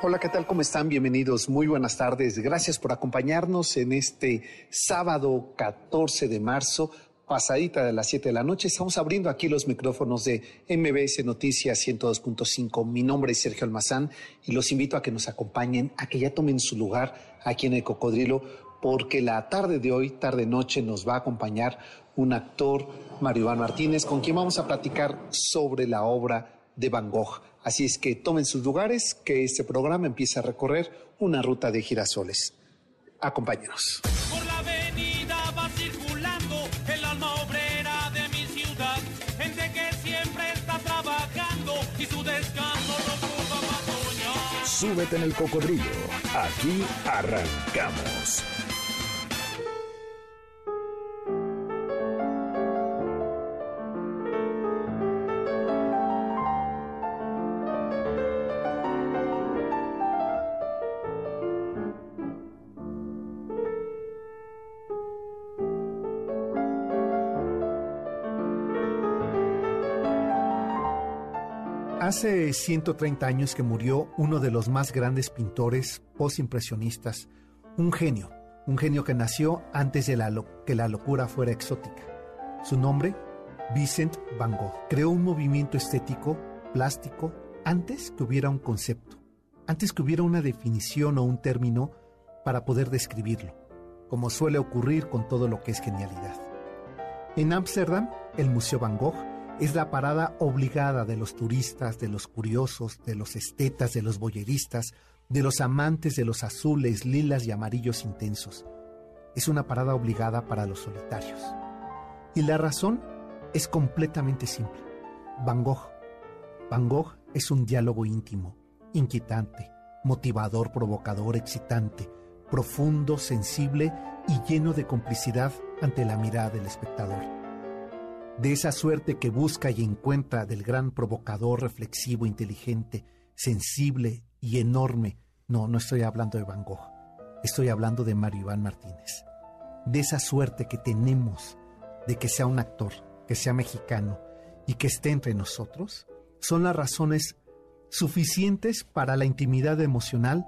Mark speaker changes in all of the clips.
Speaker 1: Hola, ¿qué tal? ¿Cómo están? Bienvenidos. Muy buenas tardes. Gracias por acompañarnos en este sábado 14 de marzo, pasadita de las 7 de la noche. Estamos abriendo aquí los micrófonos de MBS Noticias 102.5. Mi nombre es Sergio Almazán y los invito a que nos acompañen, a que ya tomen su lugar aquí en el Cocodrilo, porque la tarde de hoy, tarde-noche, nos va a acompañar un actor, Mario Iván Martínez, con quien vamos a platicar sobre la obra de Van Gogh. Así es que tomen sus lugares, que este programa empieza a recorrer una ruta de girasoles. Acompáñenos.
Speaker 2: Por la avenida va circulando el alma obrera de mi ciudad, gente que siempre está trabajando y su descanso lo ocupa para soñar.
Speaker 3: Súbete en el cocodrilo. Aquí arrancamos.
Speaker 4: Hace 130 años que murió uno de los más grandes pintores postimpresionistas, un genio, un genio que nació antes de que la locura fuera exótica. Su nombre, Vincent Van Gogh, creó un movimiento estético, plástico, antes que hubiera un concepto, antes que hubiera una definición o un término para poder describirlo, como suele ocurrir con todo lo que es genialidad. En Ámsterdam, el Museo Van Gogh es la parada obligada de los turistas, de los curiosos, de los estetas, de los boyeristas, de los amantes de los azules, lilas y amarillos intensos. Es una parada obligada para los solitarios. Y la razón es completamente simple. Van Gogh. Van Gogh es un diálogo íntimo, inquietante, motivador, provocador, excitante, profundo, sensible y lleno de complicidad ante la mirada del espectador de esa suerte que busca y encuentra del gran provocador, reflexivo, inteligente, sensible y enorme. No, no estoy hablando de Van Gogh, estoy hablando de Mario Iván Martínez. De esa suerte que tenemos de que sea un actor, que sea mexicano y que esté entre nosotros, son las razones suficientes para la intimidad emocional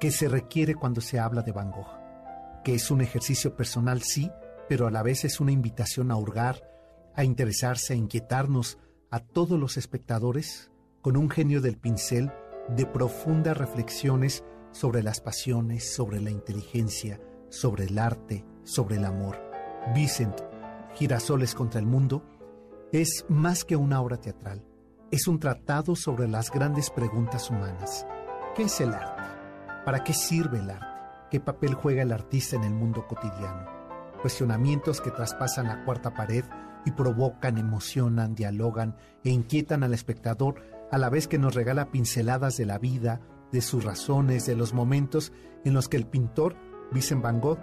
Speaker 4: que se requiere cuando se habla de Van Gogh, que es un ejercicio personal, sí, pero a la vez es una invitación a hurgar, a interesarse, a inquietarnos a todos los espectadores con un genio del pincel de profundas reflexiones sobre las pasiones, sobre la inteligencia, sobre el arte, sobre el amor. Vicent, Girasoles contra el Mundo, es más que una obra teatral, es un tratado sobre las grandes preguntas humanas. ¿Qué es el arte? ¿Para qué sirve el arte? ¿Qué papel juega el artista en el mundo cotidiano? Cuestionamientos que traspasan la cuarta pared y provocan, emocionan, dialogan e inquietan al espectador a la vez que nos regala pinceladas de la vida, de sus razones, de los momentos en los que el pintor Vincent Van Gogh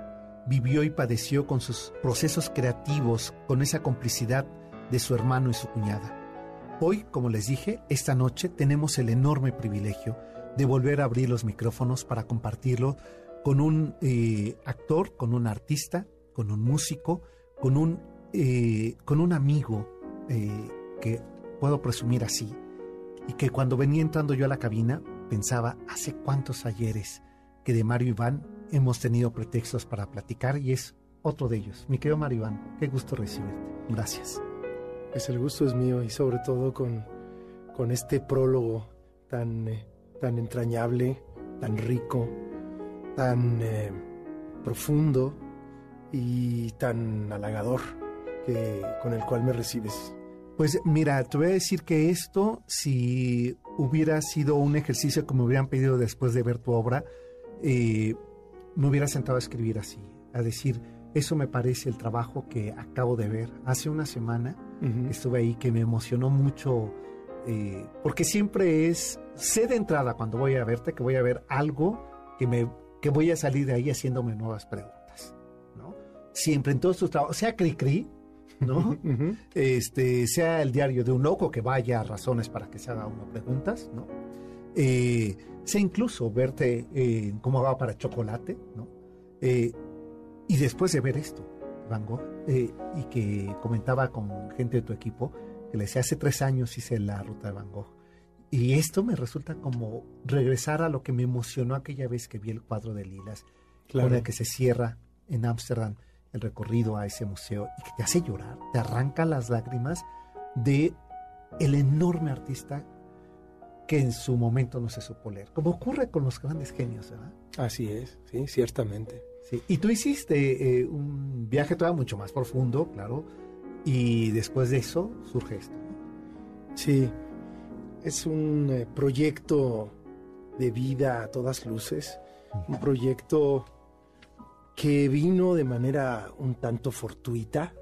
Speaker 4: vivió y padeció con sus procesos creativos, con esa complicidad de su hermano y su cuñada. Hoy, como les dije, esta noche tenemos el enorme privilegio de volver a abrir los micrófonos para compartirlo con un eh, actor, con un artista, con un músico, con un, eh, con un amigo eh, que puedo presumir así, y que cuando venía entrando yo a la cabina pensaba, hace cuántos ayeres que de Mario Iván hemos tenido pretextos para platicar y es otro de ellos. Mi querido Mario Iván, qué gusto recibirte. Gracias.
Speaker 5: Pues el gusto es mío y sobre todo con, con este prólogo tan, eh, tan entrañable, tan rico, tan eh, profundo y tan halagador que, con el cual me recibes.
Speaker 4: Pues mira, te voy a decir que esto, si hubiera sido un ejercicio que me hubieran pedido después de ver tu obra, eh, me hubiera sentado a escribir así, a decir, eso me parece el trabajo que acabo de ver hace una semana.
Speaker 5: Ujú.
Speaker 4: Estuve ahí que me emocionó mucho, eh, porque siempre es, sé de entrada cuando voy a verte que voy a ver algo que me que voy a salir de ahí haciéndome nuevas preguntas, ¿no? Siempre en todos sus trabajos, sea Cricri, ¿no? este, sea el diario de un loco que vaya a razones para que se haga uno preguntas, ¿no? Eh, sea incluso verte eh, cómo va para chocolate, ¿no? Eh, y después de ver esto, Van Gogh, eh, y que comentaba con gente de tu equipo, que le decía, hace tres años hice la ruta de Van Gogh. Y esto me resulta como regresar a lo que me emocionó aquella vez que vi el cuadro de Lilas,
Speaker 5: Claro.
Speaker 4: con el que se cierra en Ámsterdam el recorrido a ese museo y que te hace llorar, te arranca las lágrimas de el enorme artista que en su momento no se supo leer, como ocurre con los grandes genios, ¿verdad?
Speaker 5: Así es, sí, ciertamente.
Speaker 4: Sí. Y tú hiciste eh, un viaje todavía mucho más profundo, claro, y después de eso surge esto. ¿no?
Speaker 5: Sí, es un eh, proyecto de vida a todas luces, un proyecto que vino de manera un tanto fortuita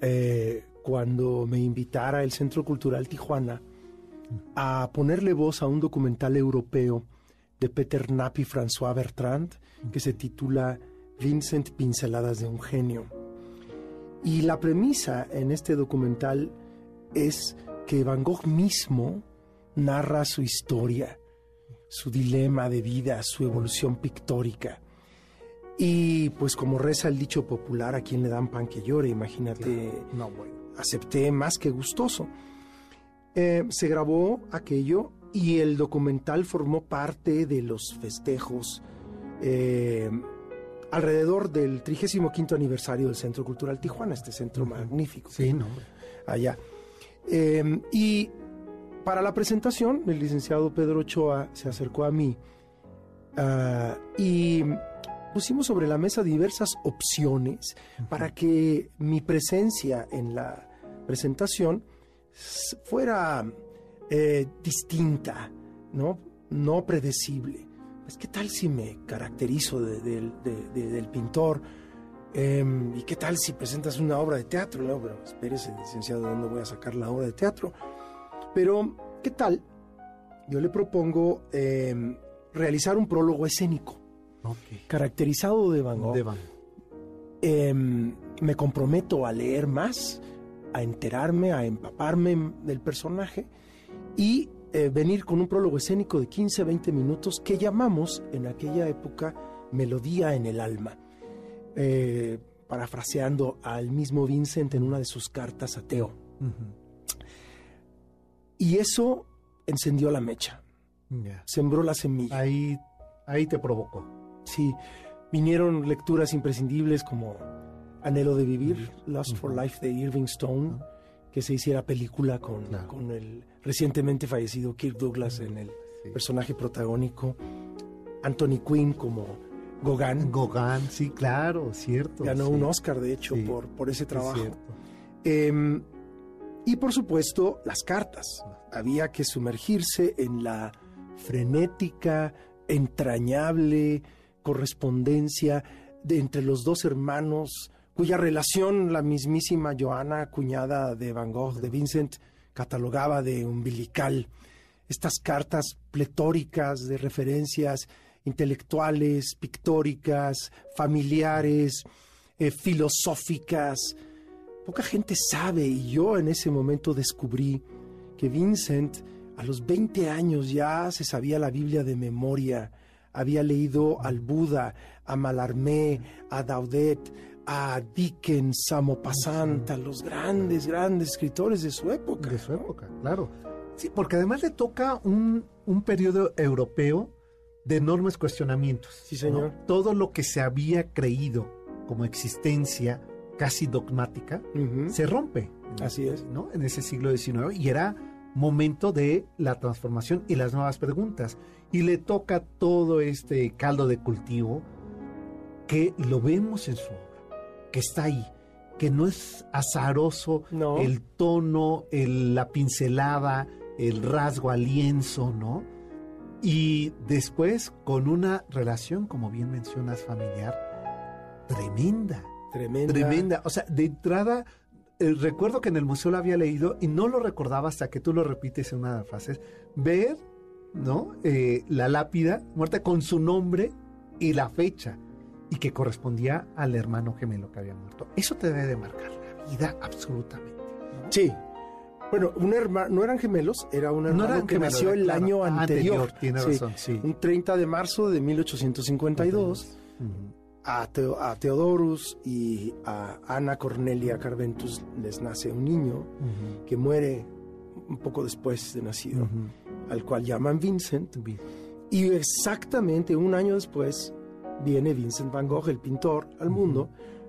Speaker 5: eh, cuando me invitara el Centro Cultural Tijuana a ponerle voz a un documental europeo de Peter Knapp y François Bertrand que se titula Vincent Pinceladas de un genio. Y la premisa en este documental es que Van Gogh mismo narra su historia, su dilema de vida, su evolución pictórica. Y pues como reza el dicho popular, a quien le dan pan que llore, imagínate,
Speaker 4: No, bueno.
Speaker 5: acepté más que gustoso. Eh, se grabó aquello y el documental formó parte de los festejos eh, alrededor del 35 aniversario del Centro Cultural Tijuana, este centro magnífico
Speaker 4: Sí, no,
Speaker 5: allá. Eh, y para la presentación, el licenciado Pedro Ochoa se acercó a mí ah, y pusimos sobre la mesa diversas opciones para que mi presencia en la presentación fuera eh, distinta, ¿no? no predecible. Pues, ¿qué tal si me caracterizo de- del- de- de- del pintor? Em, ¿Y qué tal si presentas una obra de teatro? No, pero espérese, licenciado, ¿de dónde voy a sacar la obra de teatro? Pero, ¿qué tal? Yo le propongo em, realizar un prólogo escénico, Caracterizado de Van Gogh.
Speaker 4: De Van.
Speaker 5: Em, me comprometo a leer más, a enterarme, a empaparme del personaje y eh, venir con un prólogo escénico de 15, 20 minutos que llamamos en aquella época Melodía en el alma, eh, parafraseando al mismo Vincent en una de sus cartas a Teo. Y eso encendió la mecha, sembró la semilla.
Speaker 4: Ahí, ahí te provocó.
Speaker 5: Sí, vinieron lecturas imprescindibles como Anhelo de Vivir, Lust for Life de Irving Stone, que se hiciera película con,
Speaker 4: Claro.
Speaker 5: con el recientemente fallecido Kirk Douglas en el
Speaker 4: Sí.
Speaker 5: personaje protagónico, Anthony Quinn como Gauguin,
Speaker 4: Gauguin, sí, claro, cierto.
Speaker 5: ganó
Speaker 4: sí.
Speaker 5: un Oscar de hecho
Speaker 4: Sí,
Speaker 5: por, por ese
Speaker 4: Es
Speaker 5: trabajo. Em, y por supuesto, las cartas. Había que sumergirse en la frenética, entrañable correspondencia de entre los dos hermanos, cuya relación la mismísima Joana, cuñada de Van Gogh, de Vincent, catalogaba de umbilical. Estas cartas pletóricas de referencias intelectuales, pictóricas, familiares, eh, filosóficas, Poca gente sabe y yo en ese momento descubrí que Vincent a los 20 años ya se sabía la Biblia de memoria, había leído al Buda, a Mallarmé, a Daudet, a Dickens, a Maupassant, a los grandes, grandes escritores de su época.
Speaker 4: De su época, claro. Sí, porque además le toca un, un periodo europeo de enormes cuestionamientos.
Speaker 5: Sí, señor.
Speaker 4: ¿no? Todo lo que se había creído como existencia casi dogmática se rompe.
Speaker 5: Así es.
Speaker 4: ¿no? En ese siglo XIX y era momento de la transformación y las nuevas preguntas. Y le toca todo este caldo de cultivo que lo vemos en su obra, que está ahí, que no es azaroso
Speaker 5: No.
Speaker 4: el tono, el- la pincelada, el rasgo al lienzo, ¿no? Y después con una relación, como bien mencionas, familiar, tremenda,
Speaker 5: Tremenda.
Speaker 4: tremenda. O sea, de entrada, eh, recuerdo que en el museo lo había leído y no lo recordaba hasta que tú lo repites en una frase. Ver, ¿no? Eh, la lápida muerta con su nombre y la fecha y que correspondía al hermano gemelo que había muerto. Eso te debe de marcar la vida absolutamente. ¿no?
Speaker 5: Sí. Bueno, un hermano, no eran gemelos, era un hermano
Speaker 4: eran
Speaker 5: que
Speaker 4: gemelos,
Speaker 5: nació el
Speaker 4: claro,
Speaker 5: año anterior.
Speaker 4: anterior, tiene
Speaker 5: Sí,
Speaker 4: razón, sí.
Speaker 5: Un 30 de marzo de 1852.
Speaker 4: Ujú.
Speaker 5: A, Teo- a Theodorus y a Ana Cornelia Carventus les nace un niño que muere un poco después de nacido. Al cual llaman Vincent. Y exactamente un año después viene Vincent Van Gogh, el pintor, al mundo.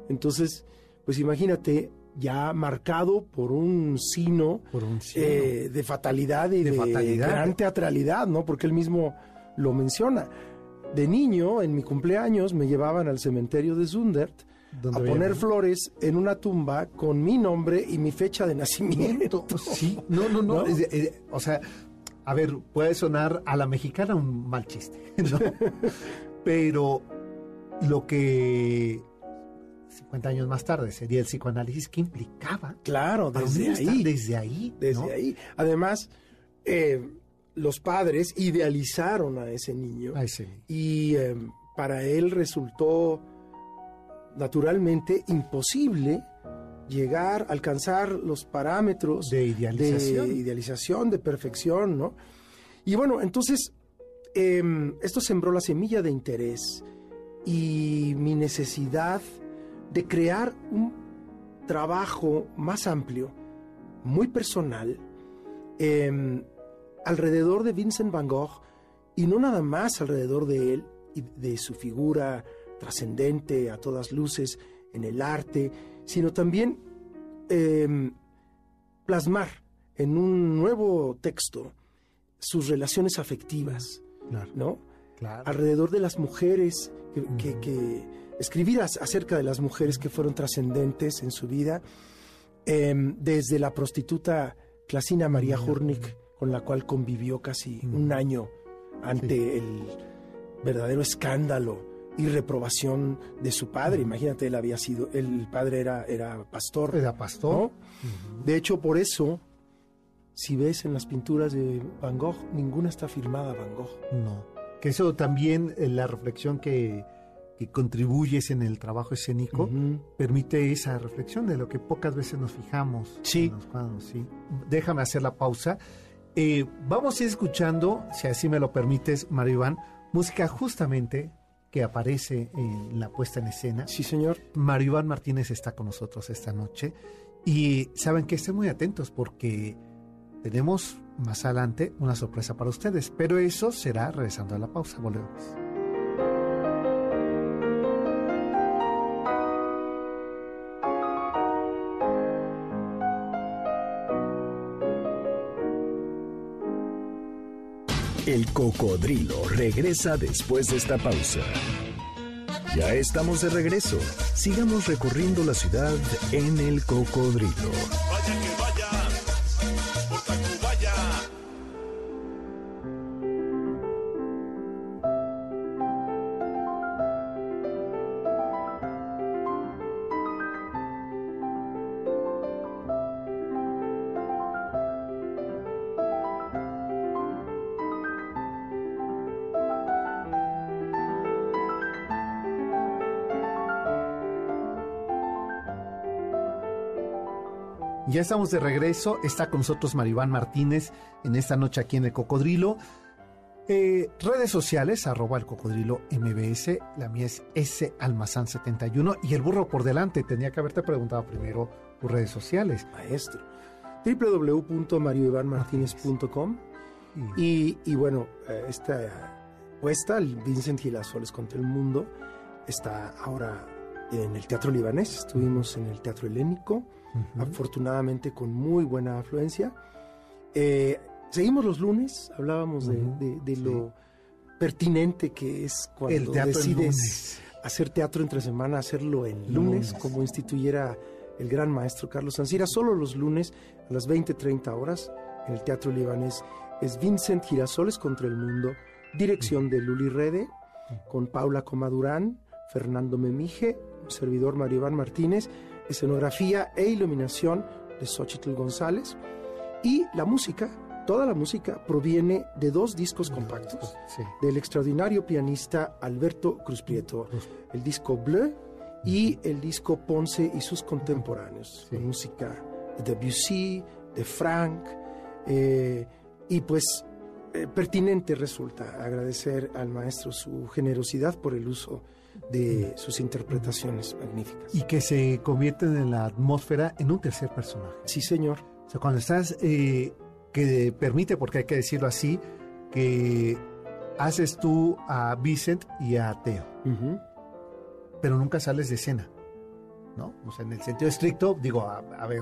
Speaker 5: Entonces, pues imagínate, ya marcado por un sino
Speaker 4: Por un
Speaker 5: eh, de fatalidad y
Speaker 4: De
Speaker 5: de,
Speaker 4: fatalidad.
Speaker 5: gran teatralidad, ¿no? Porque él mismo lo menciona. De niño, en mi cumpleaños, me llevaban al cementerio de Zundert a poner flores en una tumba con mi nombre y mi fecha de nacimiento.
Speaker 4: Sí, no, no, no.
Speaker 5: ¿No?
Speaker 4: o sea, a ver, puede sonar a la mexicana un mal chiste, ¿no? Pero lo que 50 años más tarde sería el psicoanálisis que implicaba
Speaker 5: Claro, desde ahí.
Speaker 4: desde ahí,
Speaker 5: Desde
Speaker 4: ¿no?
Speaker 5: ahí. Además, eh, los padres idealizaron a ese niño y eh, para él resultó naturalmente imposible llegar, alcanzar los parámetros
Speaker 4: de idealización.
Speaker 5: de idealización, de perfección, ¿no? Y bueno, entonces, em, esto sembró la semilla de interés y mi necesidad de crear un trabajo más amplio, muy personal, em, alrededor de Vincent Van Gogh y no nada más alrededor de él y de su figura trascendente a todas luces en el arte, sino también em, plasmar en un nuevo texto sus relaciones afectivas,
Speaker 4: Claro,
Speaker 5: ¿no?
Speaker 4: claro.
Speaker 5: Alrededor de las mujeres, que, que- que- escribir as- acerca de las mujeres que fueron trascendentes en su vida, em, desde la prostituta Clasina María Hurnik, con la cual convivió casi un año ante el verdadero escándalo y reprobación de su padre. Imagínate, él había sido, el padre era, era pastor.
Speaker 4: Era pastor.
Speaker 5: ¿no? De hecho, por eso, si ves en las pinturas de Van Gogh, ninguna está firmada Van Gogh.
Speaker 4: No. Que eso también, eh, la reflexión que, que contribuyes en el trabajo escénico, permite esa reflexión de lo que pocas veces nos fijamos.
Speaker 5: Sí.
Speaker 4: Déjame hacer la pausa. Eh, vamos a ir escuchando, si así me lo permites, Mario Iván, música justamente que aparece en la puesta en escena.
Speaker 5: Sí, señor.
Speaker 4: Mario Iván Martínez está con nosotros esta noche y saben que estén muy atentos porque tenemos más adelante una sorpresa para ustedes, pero eso será regresando a la pausa. Volvemos.
Speaker 3: El cocodrilo regresa después de esta pausa. Ya estamos de regreso. Sigamos recorriendo la ciudad en el cocodrilo.
Speaker 6: Vaya que vaya,
Speaker 4: Ya estamos de regreso. Está con nosotros Maribán Martínez en esta noche aquí en el Cocodrilo. Eh, redes sociales, arroba el cocodrilo MBS. La mía es S Almazán 71. Y el burro por delante. Tenía que haberte preguntado primero tus redes sociales.
Speaker 5: Maestro. www.marioivanmartinez.com y, y bueno, eh, esta puesta, el Vincent Girasoles contra el Mundo, está ahora en el Teatro Libanés. Estuvimos en el Teatro Helénico, afortunadamente con muy buena afluencia. Eh, seguimos los lunes, hablábamos de,
Speaker 4: Ujú,
Speaker 5: de- de
Speaker 4: sí.
Speaker 5: lo pertinente que es cuando decides hacer teatro entre semana, hacerlo en lunes,
Speaker 4: Lunes.
Speaker 5: como instituyera el gran maestro Carlos Ancira, solo los lunes a las 20-30 horas en el Teatro Libanés. Es Vincent Girasoles contra el Mundo, dirección de Luli Rede, con Paula Comadurán, Fernando Memije, servidor Mario Iván Martínez, escenografía e iluminación de Xochitl González, y la música toda la música proviene de dos discos compactos
Speaker 4: Sí.
Speaker 5: del extraordinario pianista Alberto Cruz Prieto, el disco Bleu y el disco Ponce y sus contemporáneos,
Speaker 4: Sí.
Speaker 5: música de Debussy, de Frank, eh, y pues eh, pertinente resulta agradecer al maestro su generosidad por el uso de sus interpretaciones magníficas.
Speaker 4: Y que se convierten en la atmósfera en un tercer personaje.
Speaker 5: Sí, señor.
Speaker 4: O sea, cuando estás, eh, que permite, porque hay que decirlo así, que haces tú a Vicent y a Teo, pero nunca sales de escena, ¿no? O sea, en el sentido estricto, digo, a, a ver,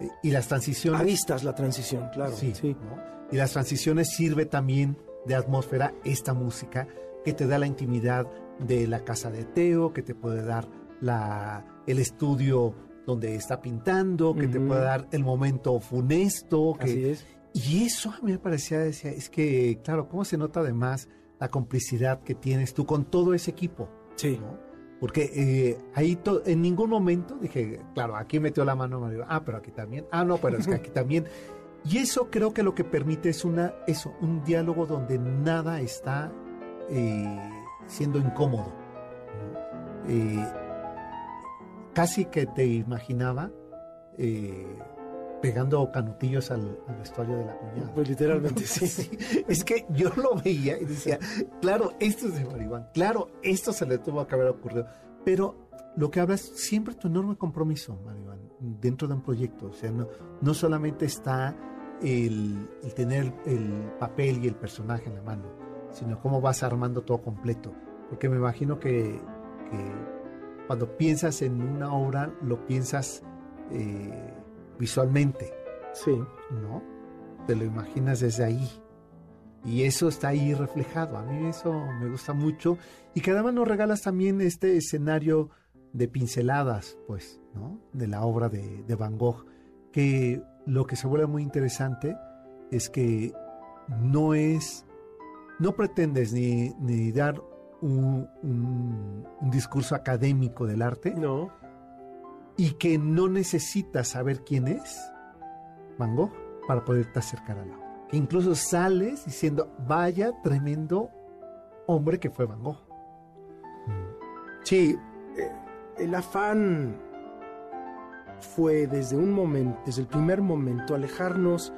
Speaker 4: eh, y las transiciones...
Speaker 5: Avistas la transición, claro.
Speaker 4: Sí,
Speaker 5: sí.
Speaker 4: ¿no? Y las transiciones sirve también de atmósfera esta música que te da la intimidad de la casa de Teo, que te puede dar la, el estudio donde está pintando, que te
Speaker 5: Ujú.
Speaker 4: puede dar el momento funesto. Que,
Speaker 5: Así es.
Speaker 4: Y eso a mí me parecía, decía, es que, claro, ¿cómo se nota además la complicidad que tienes tú con todo ese equipo?
Speaker 5: Sí.
Speaker 4: ¿no? Porque eh, ahí en ningún momento dije, claro, aquí metió la mano Mario, ah, pero aquí también, ah, no, pero es que aquí también. Y eso creo que lo que permite es una, eso, un diálogo donde nada está eh, siendo incómodo. Eh, casi que te imaginaba eh, pegando canutillos al, al vestuario de la cuñada.
Speaker 5: Pues literalmente sí.
Speaker 4: Sí, es que yo lo veía y decía, claro, esto es de Maribán, claro, esto se le tuvo que haber ocurrido, pero lo que habla es siempre tu enorme compromiso, Maribán, dentro de un proyecto, o sea, no, no solamente está el, el tener el papel y el personaje en la mano, sino cómo vas armando todo completo, porque me imagino que, que cuando piensas en una obra, lo piensas eh, visualmente,
Speaker 5: Sí.
Speaker 4: ¿no? Te lo imaginas desde ahí. Y eso está ahí reflejado. A mí eso me gusta mucho. Y que además nos regalas también este escenario de pinceladas, pues, ¿no? De la obra de, de Van Gogh. Que lo que se vuelve muy interesante es que no es. No pretendes ni, ni dar un, un- un discurso académico del arte
Speaker 5: No.
Speaker 4: y que no necesitas saber quién es Van Gogh para poderte acercar a la obra. Que incluso sales diciendo, vaya tremendo hombre que fue Van Gogh.
Speaker 5: Sí, eh, el afán fue desde un momento, desde el primer momento, alejarnos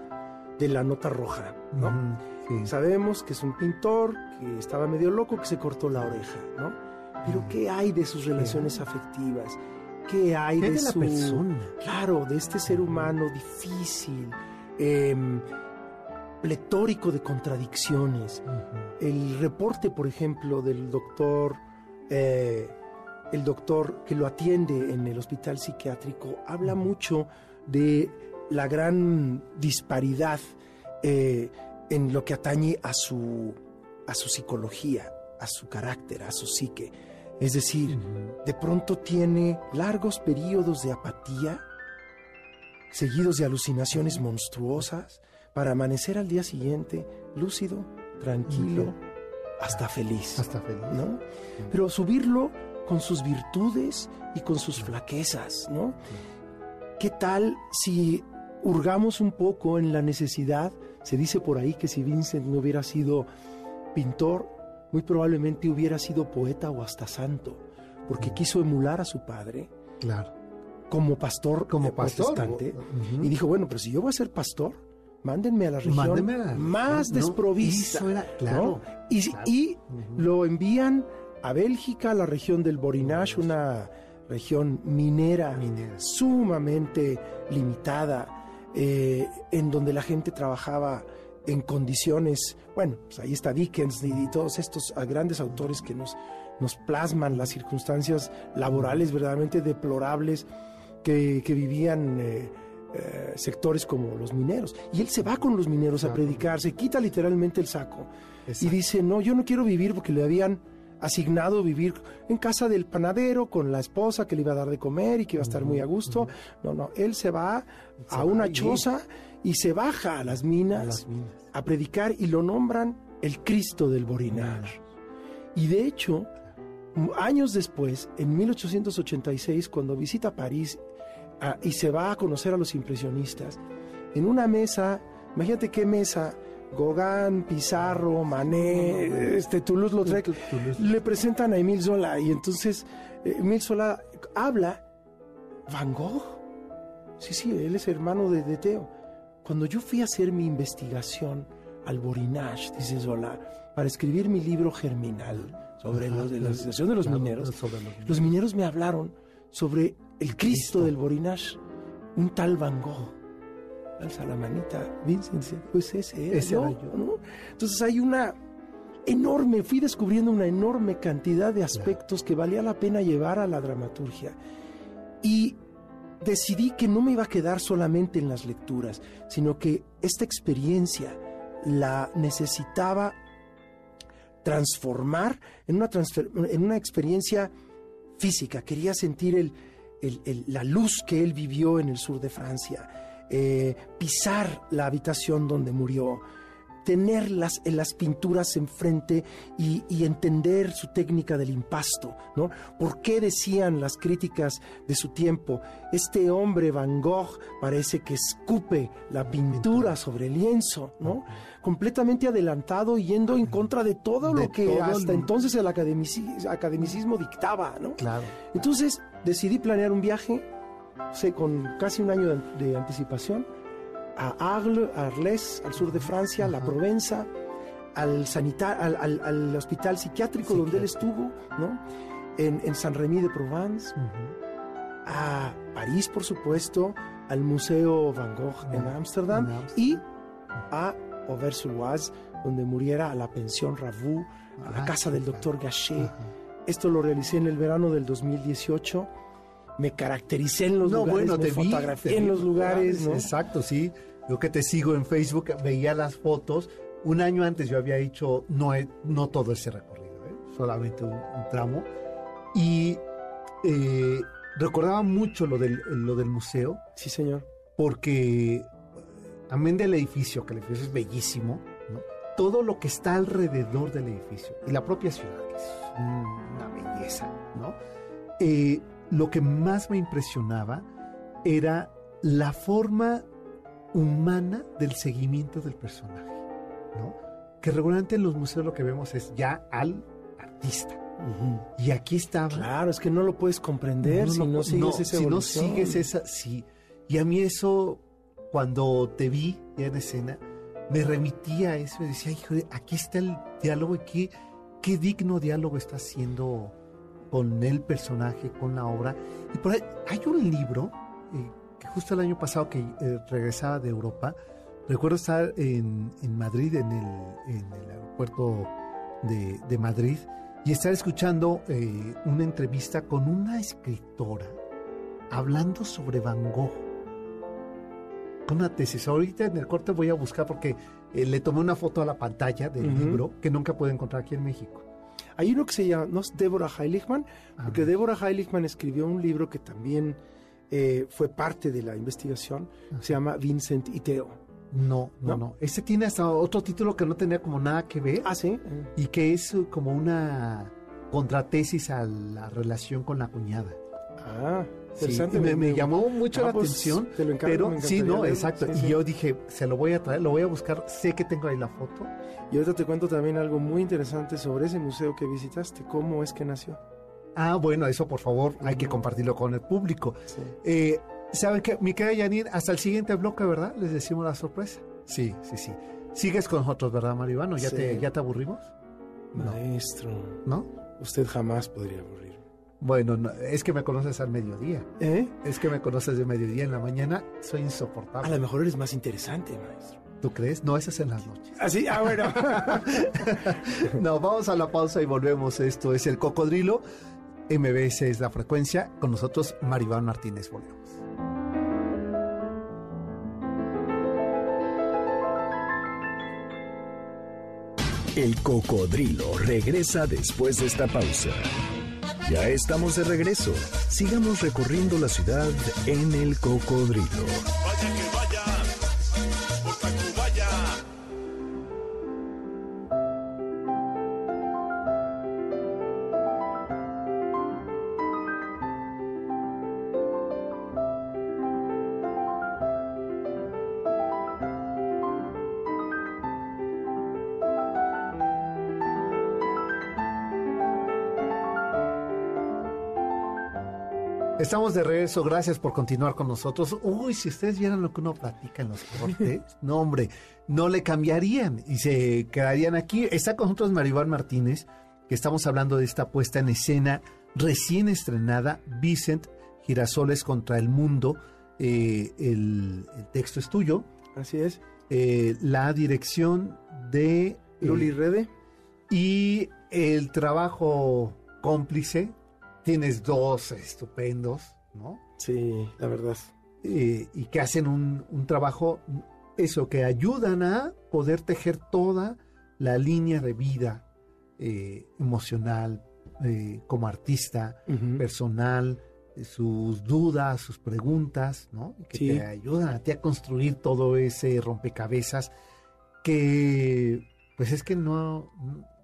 Speaker 5: de la nota roja, ¿no?
Speaker 4: Sí.
Speaker 5: Sabemos que es un pintor que estaba medio loco, que se cortó la oreja, ¿no? Pero ¿qué hay de sus relaciones afectivas? ¿Qué hay
Speaker 4: ¿Qué
Speaker 5: de,
Speaker 4: de la
Speaker 5: su...
Speaker 4: persona?
Speaker 5: Claro, de este ser humano difícil, em, pletórico de contradicciones. El reporte, por ejemplo, del doctor, eh, el doctor que lo atiende en el hospital psiquiátrico, habla mucho de la gran disparidad eh, en lo que atañe a su, a su psicología, a su carácter, a su psique. Es decir, de pronto tiene largos periodos de apatía, seguidos de alucinaciones monstruosas, para amanecer al día siguiente lúcido, tranquilo, hasta feliz.
Speaker 4: Hasta feliz.
Speaker 5: ¿no? Pero subirlo con sus virtudes y con sus flaquezas, ¿no? ¿Qué tal si hurgamos un poco en la necesidad? Se dice por ahí que si Vincent no hubiera sido pintor, muy probablemente hubiera sido poeta o hasta santo, porque quiso emular a su padre
Speaker 4: Claro.
Speaker 5: como pastor,
Speaker 4: Como
Speaker 5: eh,
Speaker 4: pastor.
Speaker 5: protestante. Y dijo, bueno, pero si yo voy a ser pastor, mándenme a la región
Speaker 4: Mándeme a la
Speaker 5: más
Speaker 4: ¿no?
Speaker 5: desprovista.
Speaker 4: Eso era- claro,
Speaker 5: ¿no? Y,
Speaker 4: claro.
Speaker 5: y lo envían a Bélgica, a la región del Borinage, una región minera,
Speaker 4: Minera.
Speaker 5: sumamente limitada, eh, en donde la gente trabajaba en condiciones, bueno, pues ahí está Dickens y, y todos estos grandes autores que nos, nos plasman las circunstancias laborales verdaderamente deplorables que, que vivían eh, eh, sectores como los mineros. Y él se va con los mineros a predicar, se quita literalmente el saco y dice, no, yo no quiero vivir porque le habían asignado vivir en casa del panadero con la esposa que le iba a dar de comer y que iba a estar muy a gusto. No, no, él se va
Speaker 4: Se
Speaker 5: a una choza y se baja a las minas
Speaker 4: A las minas.
Speaker 5: a predicar y lo nombran el Cristo del Borinar. Y de hecho, años después, en 1886, cuando visita París ah, y se va a conocer a los impresionistas, en una mesa Imagínate qué mesa, Gauguin, Pizarro, Manet, este, Toulouse-Lautrec, le presentan a Emile Zola y entonces eh, Emile Zola habla, Van Gogh, sí, sí, él es hermano de, de Teo. Cuando yo fui a hacer mi investigación al Borinage, dice Zola, para escribir mi libro Germinal sobre los de la situación de los
Speaker 4: Claro,
Speaker 5: mineros,
Speaker 4: sobre los mineros.
Speaker 5: los mineros me hablaron sobre el Cristo del Borinage, un tal Van Gogh. Alza la manita, Vincent, pues ese era
Speaker 4: Ese
Speaker 5: yo,
Speaker 4: era yo.
Speaker 5: ¿no? Entonces hay una enorme, fui descubriendo una enorme cantidad de aspectos que valía la pena llevar a la dramaturgia. Y decidí que no me iba a quedar solamente en las lecturas, sino que esta experiencia la necesitaba transformar en una, transfer- en una experiencia física. Quería sentir el- el- el- la luz que él vivió en el sur de Francia, eh, pisar la habitación donde murió, tener las, en las pinturas enfrente y, y entender su técnica del impasto, ¿no? ¿Por qué decían las críticas de su tiempo? Este hombre Van Gogh parece que escupe la pintura sobre el lienzo, ¿no? Completamente adelantado y yendo en contra de todo
Speaker 4: De
Speaker 5: lo que
Speaker 4: todo
Speaker 5: hasta
Speaker 4: el-
Speaker 5: entonces el academici- academicismo dictaba, ¿no?
Speaker 4: Claro.
Speaker 5: Entonces decidí planear un viaje, sé, con casi un año de, de anticipación, a Arles, a Arles, al sur de Francia, a la Provenza, al, sanita- al, al- al hospital psiquiátrico donde él estuvo, ¿no? En, en Saint-Rémy de Provence, a París, por supuesto, al Museo Van Gogh en Ámsterdam
Speaker 4: en Ámsterdam.
Speaker 5: y a Auvers-sur-Oise, donde muriera a la pensión Ravou, a la
Speaker 4: Ah,
Speaker 5: casa del
Speaker 4: claro.
Speaker 5: doctor Gachet. Esto lo realicé en el verano del 2018. Me caractericé en los
Speaker 4: No,
Speaker 5: lugares,
Speaker 4: bueno,
Speaker 5: me
Speaker 4: te vi.
Speaker 5: fotografié
Speaker 4: te
Speaker 5: en
Speaker 4: vi
Speaker 5: los lugares, ¿no?
Speaker 4: Exacto, sí. Yo que te sigo en Facebook, veía las fotos. Un año antes yo había hecho no, no todo ese recorrido, ¿eh? solamente un, un tramo. Y eh, recordaba mucho lo del, lo del museo,
Speaker 5: Sí, señor.
Speaker 4: porque eh, amén del edificio, que el edificio es bellísimo, ¿no? todo lo que está alrededor del edificio y la propia ciudad, que es una belleza, ¿no? Eh, lo que más me impresionaba era la forma humana del seguimiento del personaje, ¿no? Que regularmente en los museos lo que vemos es ya al artista. Y aquí estaba
Speaker 5: Claro, es que no lo puedes comprender
Speaker 4: no,
Speaker 5: si
Speaker 4: no,
Speaker 5: sigues esa
Speaker 4: si no sigues esa, sí. Y a mí eso, cuando te vi ya en escena, me remitía a eso y decía, hijo, aquí está el diálogo y qué, qué digno diálogo está haciendo con el personaje, con la obra. Y por ahí hay un libro eh, que justo el año pasado que eh, regresaba de Europa, recuerdo estar en, en Madrid, en el, en el aeropuerto de, de Madrid, y estar escuchando eh, una entrevista con una escritora hablando sobre Van Gogh. Con una tesis. Ahorita en el corte voy a buscar porque le tomé una foto a la pantalla del libro que nunca puedo encontrar aquí en México.
Speaker 5: Hay uno que se llama, ¿no es Deborah Heiligman? Porque
Speaker 4: ver.
Speaker 5: Deborah Heiligman escribió un libro que también eh, fue parte de la investigación, se llama Vincent y Theo.
Speaker 4: No, no,
Speaker 5: ¿No?
Speaker 4: no. Este tiene hasta otro título que no tenía como nada que ver
Speaker 5: Ah, sí.
Speaker 4: y que es como una contratesis a la relación con la cuñada.
Speaker 5: Ah, interesante.
Speaker 4: me, me llamó mucho
Speaker 5: Ah,
Speaker 4: la
Speaker 5: pues,
Speaker 4: atención,
Speaker 5: te lo encargo,
Speaker 4: pero sí, no, exacto.
Speaker 5: Sí,
Speaker 4: y yo dije, se lo voy a traer, lo voy a buscar, sé que tengo ahí la foto.
Speaker 5: Y ahorita te cuento también algo muy interesante sobre ese museo que visitaste. ¿Cómo es que nació?
Speaker 4: Ah, bueno, eso por favor hay que compartirlo con el público.
Speaker 5: Sí.
Speaker 4: Eh, ¿Saben qué? Mi querida Janine, hasta el siguiente bloque, ¿verdad? Les decimos la sorpresa. Sí, sí, sí. Sigues con nosotros, ¿verdad, Maribano? ¿Ya,
Speaker 5: Sí.
Speaker 4: te, ¿Ya te aburrimos?
Speaker 5: Maestro,
Speaker 4: ¿No?
Speaker 5: usted jamás podría aburrirme.
Speaker 4: Bueno, no, es que me conoces al mediodía.
Speaker 5: ¿Eh?
Speaker 4: Es que me conoces de mediodía en la mañana. Soy
Speaker 5: A
Speaker 4: insoportable.
Speaker 5: lo mejor eres más interesante, maestro.
Speaker 4: ¿Tú crees? No, esas en las noches.
Speaker 5: Ah, sí, ah, bueno.
Speaker 4: No, vamos a la pausa y volvemos. Esto es El Cocodrilo. MBS es la frecuencia. Con nosotros, Maribán Martínez. Volvemos.
Speaker 3: El cocodrilo regresa después de esta pausa. Ya estamos de regreso. Sigamos recorriendo la ciudad en el cocodrilo.
Speaker 6: Vaya que vaya,
Speaker 4: Estamos de regreso, gracias por continuar con nosotros. Uy, si ustedes vieran lo que uno platica en los cortes, no hombre, no le cambiarían y se quedarían aquí. Está con nosotros Maribel Martínez, que estamos hablando de esta puesta en escena recién estrenada, Vicent Girasoles contra el Mundo. Eh, el, el texto es tuyo.
Speaker 5: Así es.
Speaker 4: Eh, la dirección de eh,
Speaker 5: Luli Rede.
Speaker 4: y el trabajo cómplice. Tienes dos estupendos, ¿no?
Speaker 5: Sí, la verdad.
Speaker 4: Y que hacen un, un trabajo, eso, que ayudan a poder tejer toda la línea de vida eh, emocional, eh, como artista, personal, eh, sus dudas, sus preguntas, ¿no? Que
Speaker 5: Sí.
Speaker 4: te ayudan a ti a construir todo ese rompecabezas que, pues es que no,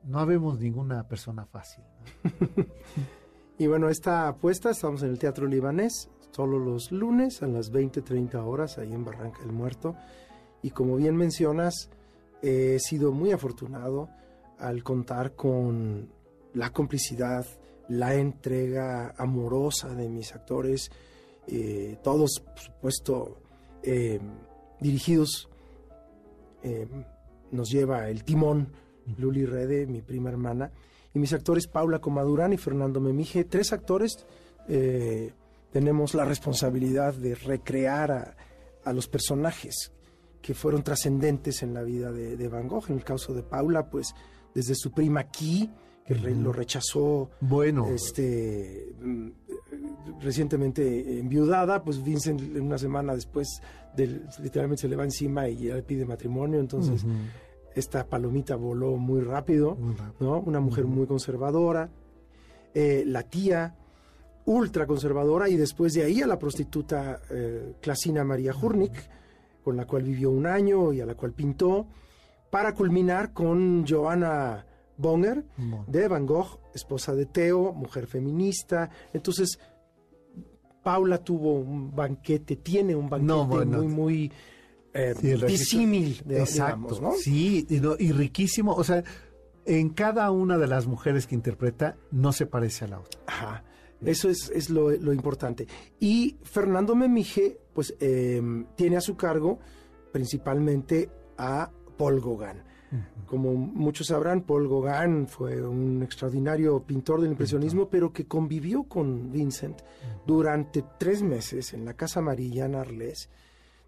Speaker 4: no habemos ninguna persona fácil. ¿no?
Speaker 5: Y bueno, esta apuesta, estamos en el Teatro Libanés, solo los lunes a las 20-30 horas, ahí en Barranca del Muerto. Y como bien mencionas, he sido muy afortunado al contar con la complicidad, la entrega amorosa de mis actores, eh, todos, por supuesto, eh, dirigidos, eh, nos lleva el timón, Luli Rede, mi prima hermana, y mis actores Paula Comadurán y Fernando Memije, tres actores, eh, tenemos la responsabilidad de recrear a, a los personajes que fueron trascendentes en la vida de, de Van Gogh. En el caso de Paula, pues desde su prima Key, que re- lo rechazó
Speaker 4: Bueno,
Speaker 5: este recientemente enviudada, pues Vincent una semana después del- literalmente se le va encima y le pide matrimonio, entonces esta palomita voló muy rápido,
Speaker 4: muy rápido.
Speaker 5: ¿no? Una mujer muy conservadora, eh, la tía ultra conservadora y después de ahí a la prostituta eh, Clasina María Hurnik, con la cual vivió un año y a la cual pintó, para culminar con Johanna Bonger, de Van Gogh, esposa de Theo, mujer feminista. Entonces, Paula tuvo un banquete, tiene un banquete
Speaker 4: No, bueno.
Speaker 5: muy, muy eh,
Speaker 4: Sí,
Speaker 5: disímil,
Speaker 4: Exacto,
Speaker 5: digamos, ¿no?
Speaker 4: sí, y, no- y riquísimo. O sea, en cada una de las mujeres que interpreta no se parece a la otra.
Speaker 5: Ajá. Eso es, es lo, lo importante. Y Fernando Memije, pues, eh, tiene a su cargo principalmente a Paul Gauguin. Como muchos sabrán, Paul Gauguin fue un extraordinario pintor del impresionismo, pero que convivió con Vincent durante tres meses en la Casa Amarilla en Arles.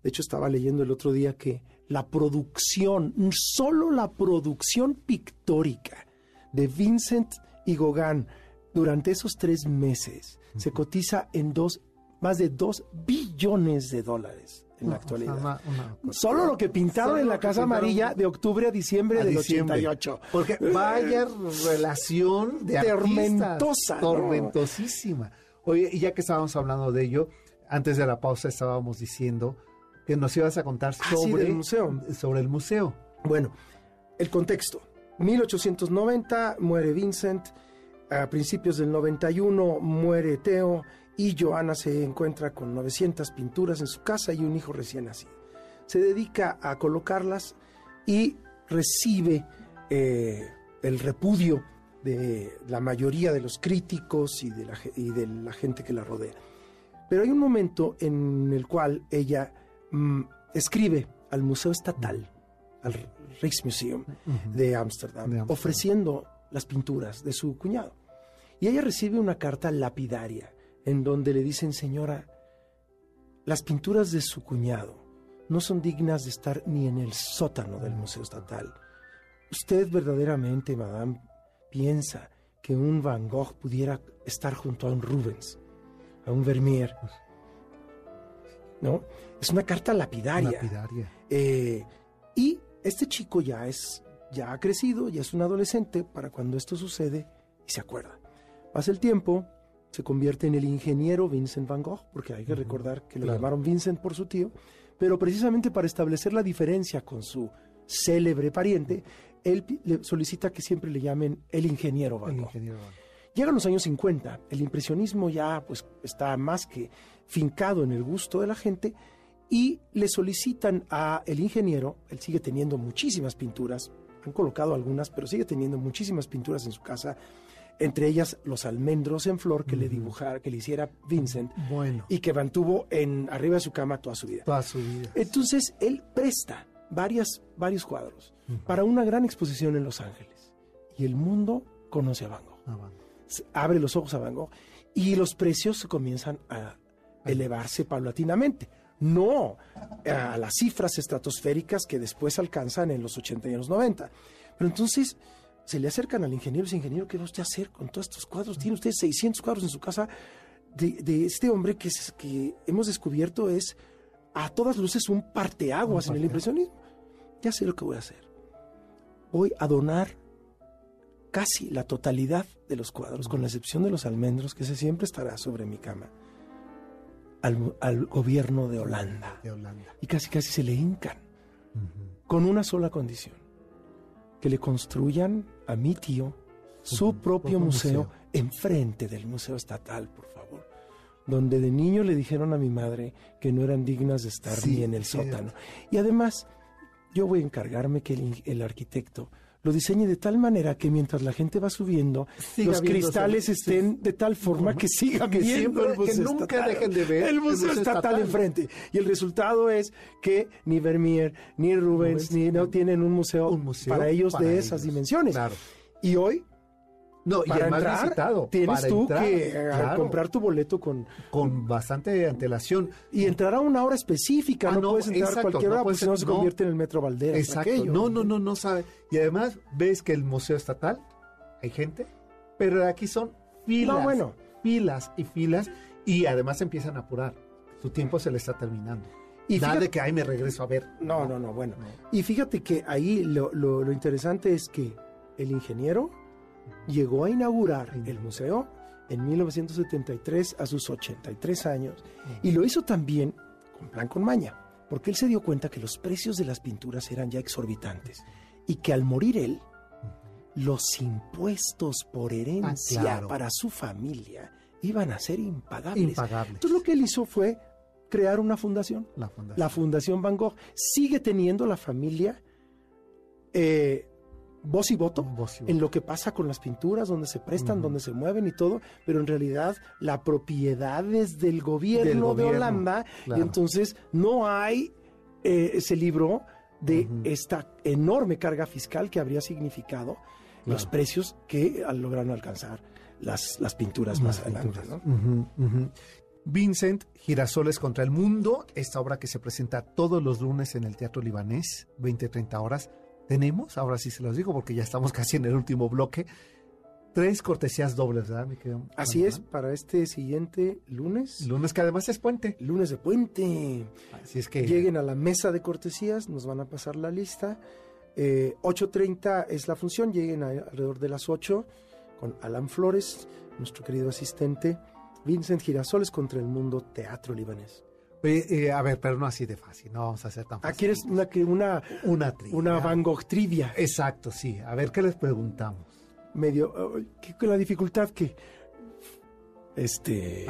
Speaker 5: De hecho, estaba leyendo el otro día que la producción, solo la producción pictórica de Vincent y Gauguin durante esos tres meses se cotiza en dos, más de dos billones de dólares en la
Speaker 4: No, o sea,
Speaker 5: actualidad.
Speaker 4: una- una-
Speaker 5: Solo lo que pintaron en la Casa Amarilla de octubre a diciembre
Speaker 4: a
Speaker 5: del
Speaker 4: diciembre.
Speaker 5: 88.
Speaker 4: Porque vaya relación de
Speaker 5: Tormentosa,
Speaker 4: tormentosísima. Oye, y ya que estábamos hablando de ello, antes de la pausa estábamos diciendo que nos ibas a contar
Speaker 5: Ah, sí,
Speaker 4: sobre,
Speaker 5: del museo.
Speaker 4: sobre el museo.
Speaker 5: Bueno, el contexto. 1890 muere Vincent, a principios del 91 muere Theo y Johanna se encuentra con 900 pinturas en su casa y un hijo recién nacido. Se dedica a colocarlas y recibe eh, el repudio de la mayoría de los críticos y de, la, y de la gente que la rodea. Pero hay un momento en el cual ella mm, escribe al Museo Estatal, al Rijksmuseum de Ámsterdam,
Speaker 4: De Ámsterdam.
Speaker 5: ofreciendo las pinturas de su cuñado. Y ella recibe una carta lapidaria en donde le dicen, señora, las pinturas de su cuñado no son dignas de estar ni en el sótano del Museo Estatal. ¿Usted verdaderamente, madame, piensa que un Van Gogh pudiera estar junto a un Rubens, a un Vermeer? ¿No? Es una carta lapidaria.
Speaker 4: Lapidaria.
Speaker 5: Eh, y este chico ya es, ya ha crecido, ya es un adolescente para cuando esto sucede y se acuerda. Pasa el tiempo, se convierte en el ingeniero Vincent Van Gogh, porque hay que recordar que lo
Speaker 4: claro.
Speaker 5: llamaron Vincent por su tío, pero precisamente para establecer la diferencia con su célebre pariente, él le solicita que siempre le llamen el ingeniero Van
Speaker 4: El
Speaker 5: Gogh. Llegan los años 50, el impresionismo ya pues está más que fincado en el gusto de la gente y le solicitan a el ingeniero, él sigue teniendo muchísimas pinturas, han colocado algunas, pero sigue teniendo muchísimas pinturas en su casa, entre ellas los almendros en flor que le dibujara, que le hiciera Vincent
Speaker 4: Bueno,
Speaker 5: y que mantuvo en arriba de su cama toda su vida.
Speaker 4: toda su vida.
Speaker 5: Entonces él presta varias, varios cuadros para una gran exposición en Los Ángeles y el mundo conoce a Van Gogh.
Speaker 4: Ah, bueno.
Speaker 5: Se abre los ojos a Van Gogh y los precios comienzan a elevarse paulatinamente. No a las cifras estratosféricas que después alcanzan en los 80 y en los 90. Pero entonces se le acercan al ingeniero y dice, ingeniero, ¿qué va usted a hacer con todos estos cuadros? Tiene usted 600 cuadros en su casa de, de este hombre que, es- que hemos descubierto es a todas luces un parteaguas en el impresionismo. Ya sé lo que voy a hacer. Voy a donar casi la totalidad de los cuadros, con la excepción de los almendros, que ese siempre estará sobre mi cama, al, al gobierno de Holanda.
Speaker 4: De Holanda.
Speaker 5: Y casi casi se le hincan, con una sola condición, que le construyan a mi tío su propio
Speaker 4: propio
Speaker 5: museo,
Speaker 4: museo.
Speaker 5: enfrente del Museo Estatal, por favor. Donde de niño le dijeron a mi madre que no eran dignas de estar
Speaker 4: Sí,
Speaker 5: ni en el
Speaker 4: cierto.
Speaker 5: sótano. Y además, yo voy a encargarme que el, el arquitecto lo diseñe de tal manera que mientras la gente va subiendo,
Speaker 4: Siga
Speaker 5: los cristales estén de tal forma que sigan
Speaker 4: Que
Speaker 5: viendo
Speaker 4: siempre-
Speaker 5: el museo
Speaker 4: que nunca
Speaker 5: estatal.
Speaker 4: dejen de ver
Speaker 5: el
Speaker 4: el
Speaker 5: museo,
Speaker 4: museo
Speaker 5: estatal,
Speaker 4: estatal.
Speaker 5: enfrente. Y el resultado es que ni Vermeer, ni Rubens,
Speaker 4: Rubens,
Speaker 5: ni no tienen un museo,
Speaker 4: un museo
Speaker 5: para ellos
Speaker 4: para
Speaker 5: de
Speaker 4: ellos.
Speaker 5: esas dimensiones.
Speaker 4: Claro.
Speaker 5: Y hoy,
Speaker 4: No, y
Speaker 5: para
Speaker 4: el más
Speaker 5: entrar,
Speaker 4: visitado.
Speaker 5: tienes tú
Speaker 4: entrar,
Speaker 5: que eh,
Speaker 4: claro,
Speaker 5: comprar tu boleto con
Speaker 4: con bastante antelación.
Speaker 5: y entrar a una hora específica.
Speaker 4: Ah,
Speaker 5: no,
Speaker 4: no,
Speaker 5: puedes entrar a
Speaker 4: exacto,
Speaker 5: cualquier
Speaker 4: no
Speaker 5: hora porque
Speaker 4: puedes
Speaker 5: si no se
Speaker 4: no.
Speaker 5: convierte en el Metro Valderas.
Speaker 4: Exacto.
Speaker 5: aquello.
Speaker 4: No, no, no, no sabe. Y además ves que el Museo Estatal hay gente, pero aquí son filas,
Speaker 5: No, bueno.
Speaker 4: filas y filas y además empiezan a apurar. Su tiempo se le está terminando.
Speaker 5: Y
Speaker 4: Nada
Speaker 5: fíjate-
Speaker 4: de que ahí me regreso a ver.
Speaker 5: No, no, no, bueno. Y fíjate que ahí lo, lo- lo interesante es que el ingeniero llegó a inaugurar el museo en 1973 a sus 83 años y lo hizo también con plan con maña, porque él se dio cuenta que los precios de las pinturas eran ya exorbitantes y que al morir él, los impuestos por herencia
Speaker 4: Ah, claro.
Speaker 5: para su familia iban a ser impagables.
Speaker 4: Impagables.
Speaker 5: Entonces lo que él hizo fue crear una fundación
Speaker 4: La fundación.
Speaker 5: la Fundación Van Gogh sigue teniendo la familia eh, voz y voto
Speaker 4: Voz y voto.
Speaker 5: en lo que pasa con las pinturas, donde se prestan, donde se mueven y todo, pero en realidad la propiedad es del gobierno,
Speaker 4: Del
Speaker 5: de Holanda
Speaker 4: claro.
Speaker 5: y entonces no hay eh, ese libro de esta enorme carga fiscal que habría significado los precios que lograron alcanzar las, las pinturas más adelante.
Speaker 4: Vincent, Girasoles contra el Mundo, esta obra que se presenta todos los lunes en el Teatro Libanés, 20-30 horas. Tenemos, ahora sí se los digo porque ya estamos casi en el último bloque, tres cortesías dobles, ¿verdad? mi querido
Speaker 5: Así es, para este siguiente lunes,
Speaker 4: Lunes que además es puente.
Speaker 5: lunes de puente.
Speaker 4: Así es que...
Speaker 5: Lleguen a la mesa de cortesías, nos van a pasar la lista. Eh, 8.30 es la función, lleguen a- alrededor de las 8 con Alan Flores, nuestro querido asistente, Vincent Girasoles contra el mundo teatro libanés.
Speaker 4: Eh, a ver, pero no así de fácil, no vamos a hacer tan
Speaker 5: Ah,
Speaker 4: fácil.
Speaker 5: ¿quieres una, que- una,
Speaker 4: una trivia?
Speaker 5: una Van Gogh trivia?
Speaker 4: Exacto, sí. A ver, ¿qué les preguntamos?
Speaker 5: Medio, eh, ¿qué- la dificultad que... Este...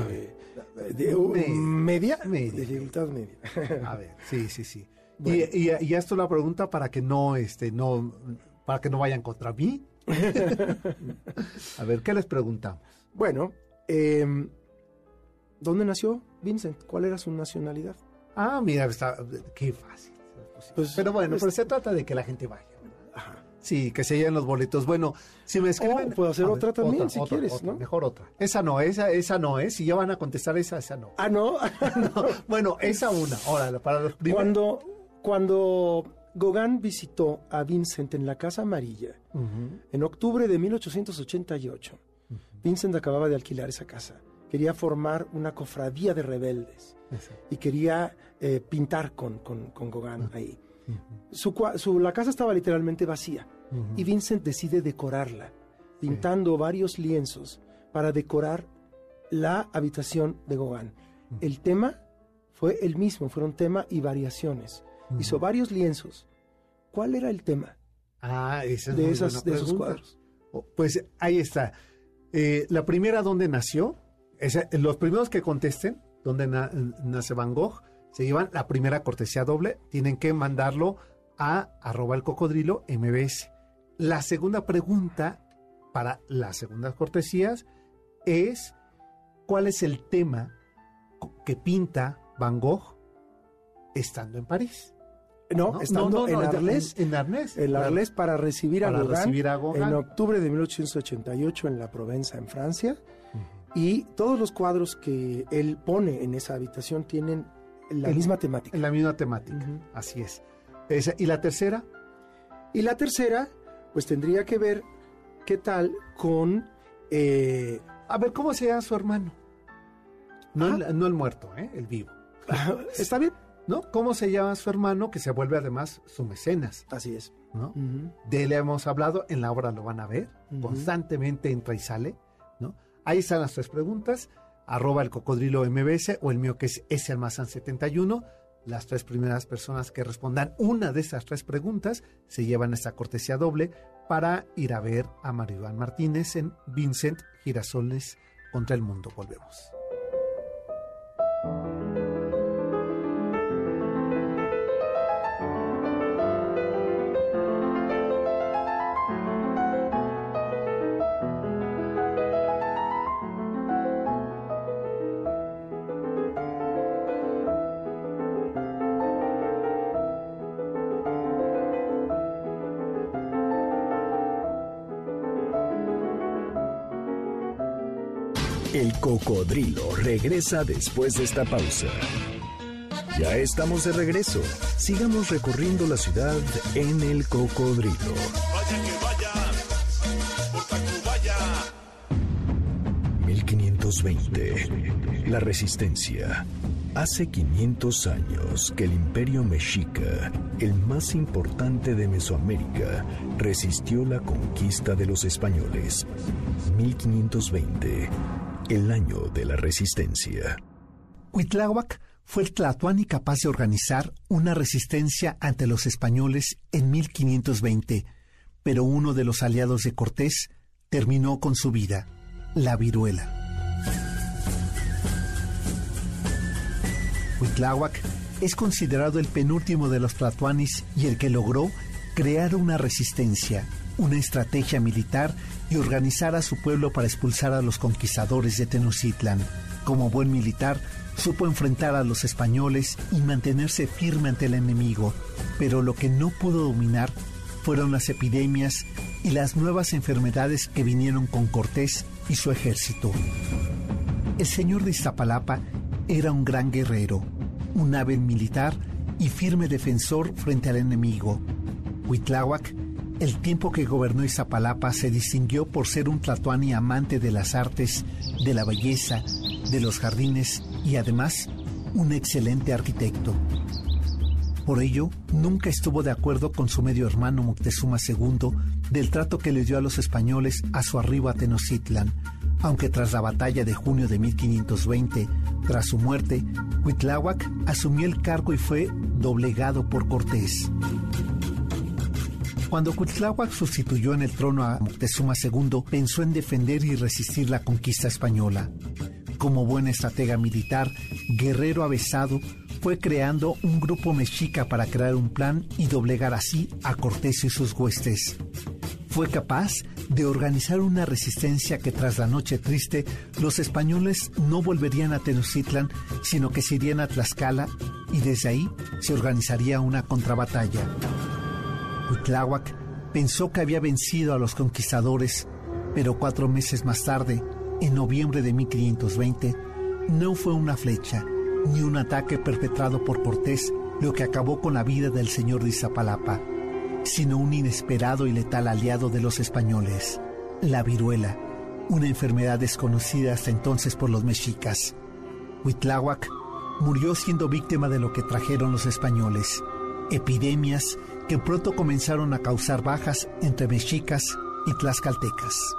Speaker 5: De- uh,
Speaker 4: Media.
Speaker 5: media.
Speaker 4: Media.
Speaker 5: Dificultad media.
Speaker 4: A ver, sí, sí, sí.
Speaker 5: Bueno.
Speaker 4: Y, y, y esto la pregunta para que no, este, no, para que no vayan contra mí. a ver, ¿qué les preguntamos?
Speaker 5: Bueno, eh, ¿dónde nació Vincent? ¿Cuál era su nacionalidad?
Speaker 4: Ah, mira, está, qué fácil.
Speaker 5: Pues,
Speaker 4: pero bueno,
Speaker 5: pues-
Speaker 4: pero se trata de que la gente vaya.
Speaker 5: Ajá.
Speaker 4: Sí, que se lleven los boletos. Bueno, si me escriben...
Speaker 5: Oh, puedo hacer otra también, si quieres,
Speaker 4: otra,
Speaker 5: ¿no?
Speaker 4: Mejor otra. Esa no, esa, esa no, ¿eh? Si ya van a contestar esa, esa no.
Speaker 5: Ah, no.
Speaker 4: No, Bueno, esa una. Ahora, para los primeros...
Speaker 5: cuando, cuando Gauguin visitó a Vincent en la Casa Amarilla, en octubre de 1888, Vincent acababa de alquilar esa casa. Quería formar una cofradía de rebeldes y quería eh, pintar con, con, con Gauguin ahí. Su, cua- su- la casa estaba literalmente vacía y Vincent decide decorarla, pintando varios lienzos para decorar la habitación de Gauguin. El tema fue el mismo, fueron tema y variaciones. Hizo varios lienzos. ¿Cuál era el tema
Speaker 4: Ah, esa es
Speaker 5: de, esas, de esos cuadros?
Speaker 4: Oh, Pues ahí está. Eh, la primera, ¿dónde nació? Los primeros que contesten, ¿dónde na- nace Van Gogh? Se llevan la primera cortesía doble. Tienen que mandarlo a arroba el cocodrilo MBS. La segunda pregunta para las segundas cortesías es cuál es el tema que pinta Van Gogh estando en París.
Speaker 5: No, estando en Arles.
Speaker 4: En, Arles.
Speaker 5: En
Speaker 4: claro.
Speaker 5: Arles para recibir,
Speaker 4: Para
Speaker 5: a, Gauguin
Speaker 4: recibir a Gauguin.
Speaker 5: en octubre de 1888 en la Provenza, en Francia. Y todos los cuadros que él pone en esa habitación tienen la misma temática.
Speaker 4: En la misma temática. Así es. Esa- y la tercera,
Speaker 5: Y la tercera, pues tendría que ver qué tal con... eh,
Speaker 4: a ver, ¿cómo se llama su hermano? No, el, no el muerto, ¿eh? el vivo.
Speaker 5: ¿Está bien?
Speaker 4: ¿No? ¿Cómo se llama su hermano que se vuelve además su mecenas?
Speaker 5: Así es.
Speaker 4: ¿no? De él hemos hablado, en la obra lo van a ver, constantemente entra y sale, ¿no? Ahí están las tres preguntas, arroba el cocodrilo MBS o el mío que es S Almazán 71. Las tres primeras personas que respondan una de esas tres preguntas se llevan esta cortesía doble para ir a ver a Mario Martínez en Vincent Girasoles contra el mundo. Volvemos.
Speaker 3: Cocodrilo regresa después de esta pausa. Ya estamos de regreso. Sigamos recorriendo la ciudad en el cocodrilo.
Speaker 6: Vaya que vaya, por Tacubaya.
Speaker 3: 1520. La resistencia. Hace 500 años que el imperio mexica, el más importante de Mesoamérica, resistió la conquista de los españoles. 1520. El año de la resistencia.
Speaker 4: Huitláhuac fue el tlatoani capaz de organizar una resistencia ante los españoles en 1520, pero uno de los aliados de Cortés terminó con su vida, la viruela. Huitláhuac es considerado el penúltimo de los tlatoanis y el que logró crear una resistencia, una estrategia militar y organizar a su pueblo para expulsar a los conquistadores de Tenochtitlan. Como buen militar, supo enfrentar a los españoles y mantenerse firme ante el enemigo, pero lo que no pudo dominar fueron las epidemias y las nuevas enfermedades que vinieron con Cortés y su ejército. El señor de Iztapalapa era un gran guerrero, un hábil militar y firme defensor frente al enemigo. Huitláhuac, el tiempo que gobernó Iztapalapa, se distinguió por ser un tlatoani amante de las artes, de la belleza, de los jardines y además un excelente arquitecto. Por ello, nunca estuvo de acuerdo con su medio hermano Moctezuma II del trato que le dio a los españoles a su arribo a Tenochtitlan, aunque tras la batalla de junio de 1520, tras su muerte, Huitláhuac asumió el cargo y fue doblegado por Cortés. Cuando Cuitláhuac sustituyó en el trono a Moctezuma II, pensó en defender y resistir la conquista española. Como buen estratega militar, guerrero avesado, fue creando un grupo mexica para crear un plan y doblegar así a Cortés y sus huestes. Fue capaz de organizar una resistencia que tras la noche triste los españoles no volverían a Tenochtitlan, sino que se irían a Tlaxcala y desde ahí se organizaría una contrabatalla. Huitláhuac pensó que había vencido a los conquistadores, pero cuatro meses más tarde, en noviembre de 1520, no fue una flecha ni un ataque perpetrado por Cortés lo que acabó con la vida del señor de Iztapalapa, sino un inesperado y letal aliado de los españoles, la viruela, una enfermedad desconocida hasta entonces por los mexicas. Huitláhuac murió siendo víctima de lo que trajeron los españoles, epidemias que pronto comenzaron a causar bajas entre mexicas y tlaxcaltecas.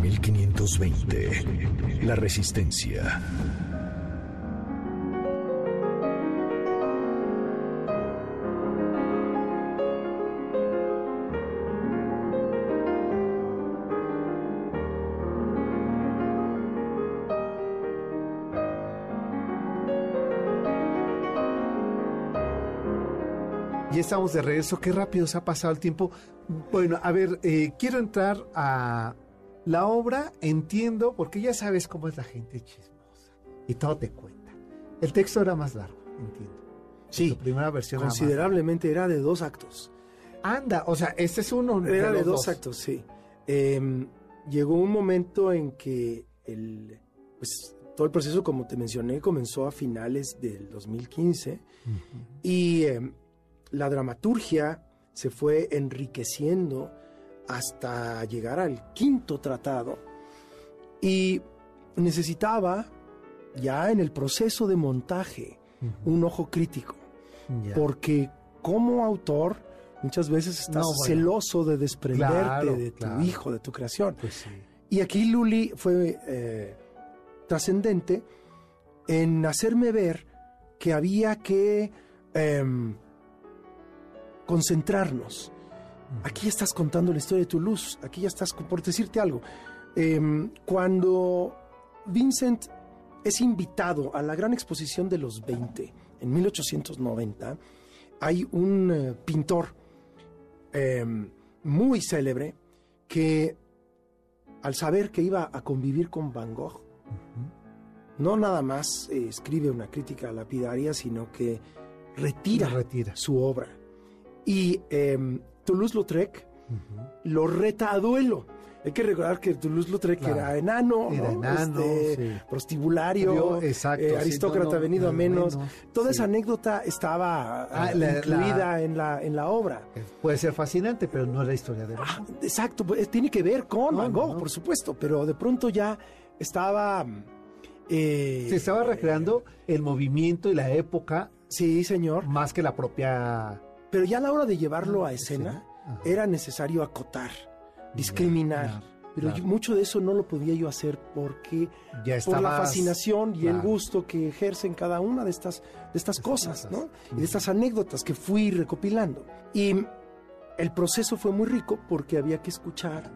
Speaker 3: 1520. La resistencia.
Speaker 4: Ya estamos de regreso. Qué rápido se ha pasado el tiempo. Bueno, a ver, eh, quiero entrar a la obra. Entiendo, porque ya sabes cómo es la gente chismosa. Y todo te cuenta. El texto era más largo, entiendo.
Speaker 5: Sí,
Speaker 4: Tu primera versión era más
Speaker 5: considerablemente era de dos actos.
Speaker 4: Anda, o sea, este es uno.
Speaker 5: Era de dos actos, sí. Eh, llegó un momento en que el, pues, todo el proceso, como te mencioné, comenzó a finales del 2015 y eh, la dramaturgia se fue enriqueciendo hasta llegar al quinto tratado y necesitaba ya en el proceso de montaje un ojo crítico porque como autor muchas veces estás
Speaker 4: No, bueno.
Speaker 5: celoso de desprenderte
Speaker 4: Claro,
Speaker 5: de tu
Speaker 4: claro.
Speaker 5: hijo, de tu creación.
Speaker 4: Pues sí.
Speaker 5: Y aquí Luli fue eh, trascendente en hacerme ver que había que em, concentrarnos. Aquí estás contando la historia de tu luz, aquí ya estás, por decirte algo, em, cuando Vincent es invitado a la gran exposición de los 20 en 1890, hay un eh, pintor em, muy célebre que al saber que iba a convivir con Van Gogh, no nada más eh, escribe una crítica lapidaria, sino que retira, su obra. Y em, Toulouse-Lautrec lo reta a duelo. Hay que recordar que Toulouse-Lautrec
Speaker 4: Claro.
Speaker 5: era enano,
Speaker 4: Era
Speaker 5: ¿no?
Speaker 4: enano,
Speaker 5: Este,
Speaker 4: sí.
Speaker 5: prostibulario,
Speaker 4: Yo, exacto,
Speaker 5: eh,
Speaker 4: sí,
Speaker 5: aristócrata
Speaker 4: no,
Speaker 5: venido a
Speaker 4: no,
Speaker 5: menos.
Speaker 4: menos,
Speaker 5: Toda
Speaker 4: sí.
Speaker 5: esa anécdota estaba
Speaker 4: Ah,
Speaker 5: eh,
Speaker 4: la-
Speaker 5: incluida
Speaker 4: la-
Speaker 5: en, la, en la obra.
Speaker 4: Puede ser fascinante, pero no es la historia de
Speaker 5: Ah, exacto, pues, tiene que ver con Van Gogh, por supuesto, pero de pronto ya estaba... eh,
Speaker 4: Se estaba recreando el movimiento y la época
Speaker 5: Sí, señor.
Speaker 4: más que la propia.
Speaker 5: Pero ya a la hora de llevarlo a
Speaker 4: escena.
Speaker 5: era necesario acotar, discriminar.
Speaker 4: claro,
Speaker 5: pero
Speaker 4: claro.
Speaker 5: yo- mucho de eso no lo podía yo hacer porque
Speaker 4: Ya
Speaker 5: por
Speaker 4: estaba.
Speaker 5: la fascinación y el gusto que ejercen cada una de estas, de estas cosas. ¿no? Y de estas anécdotas que fui recopilando. Y el proceso fue muy rico porque había que escuchar,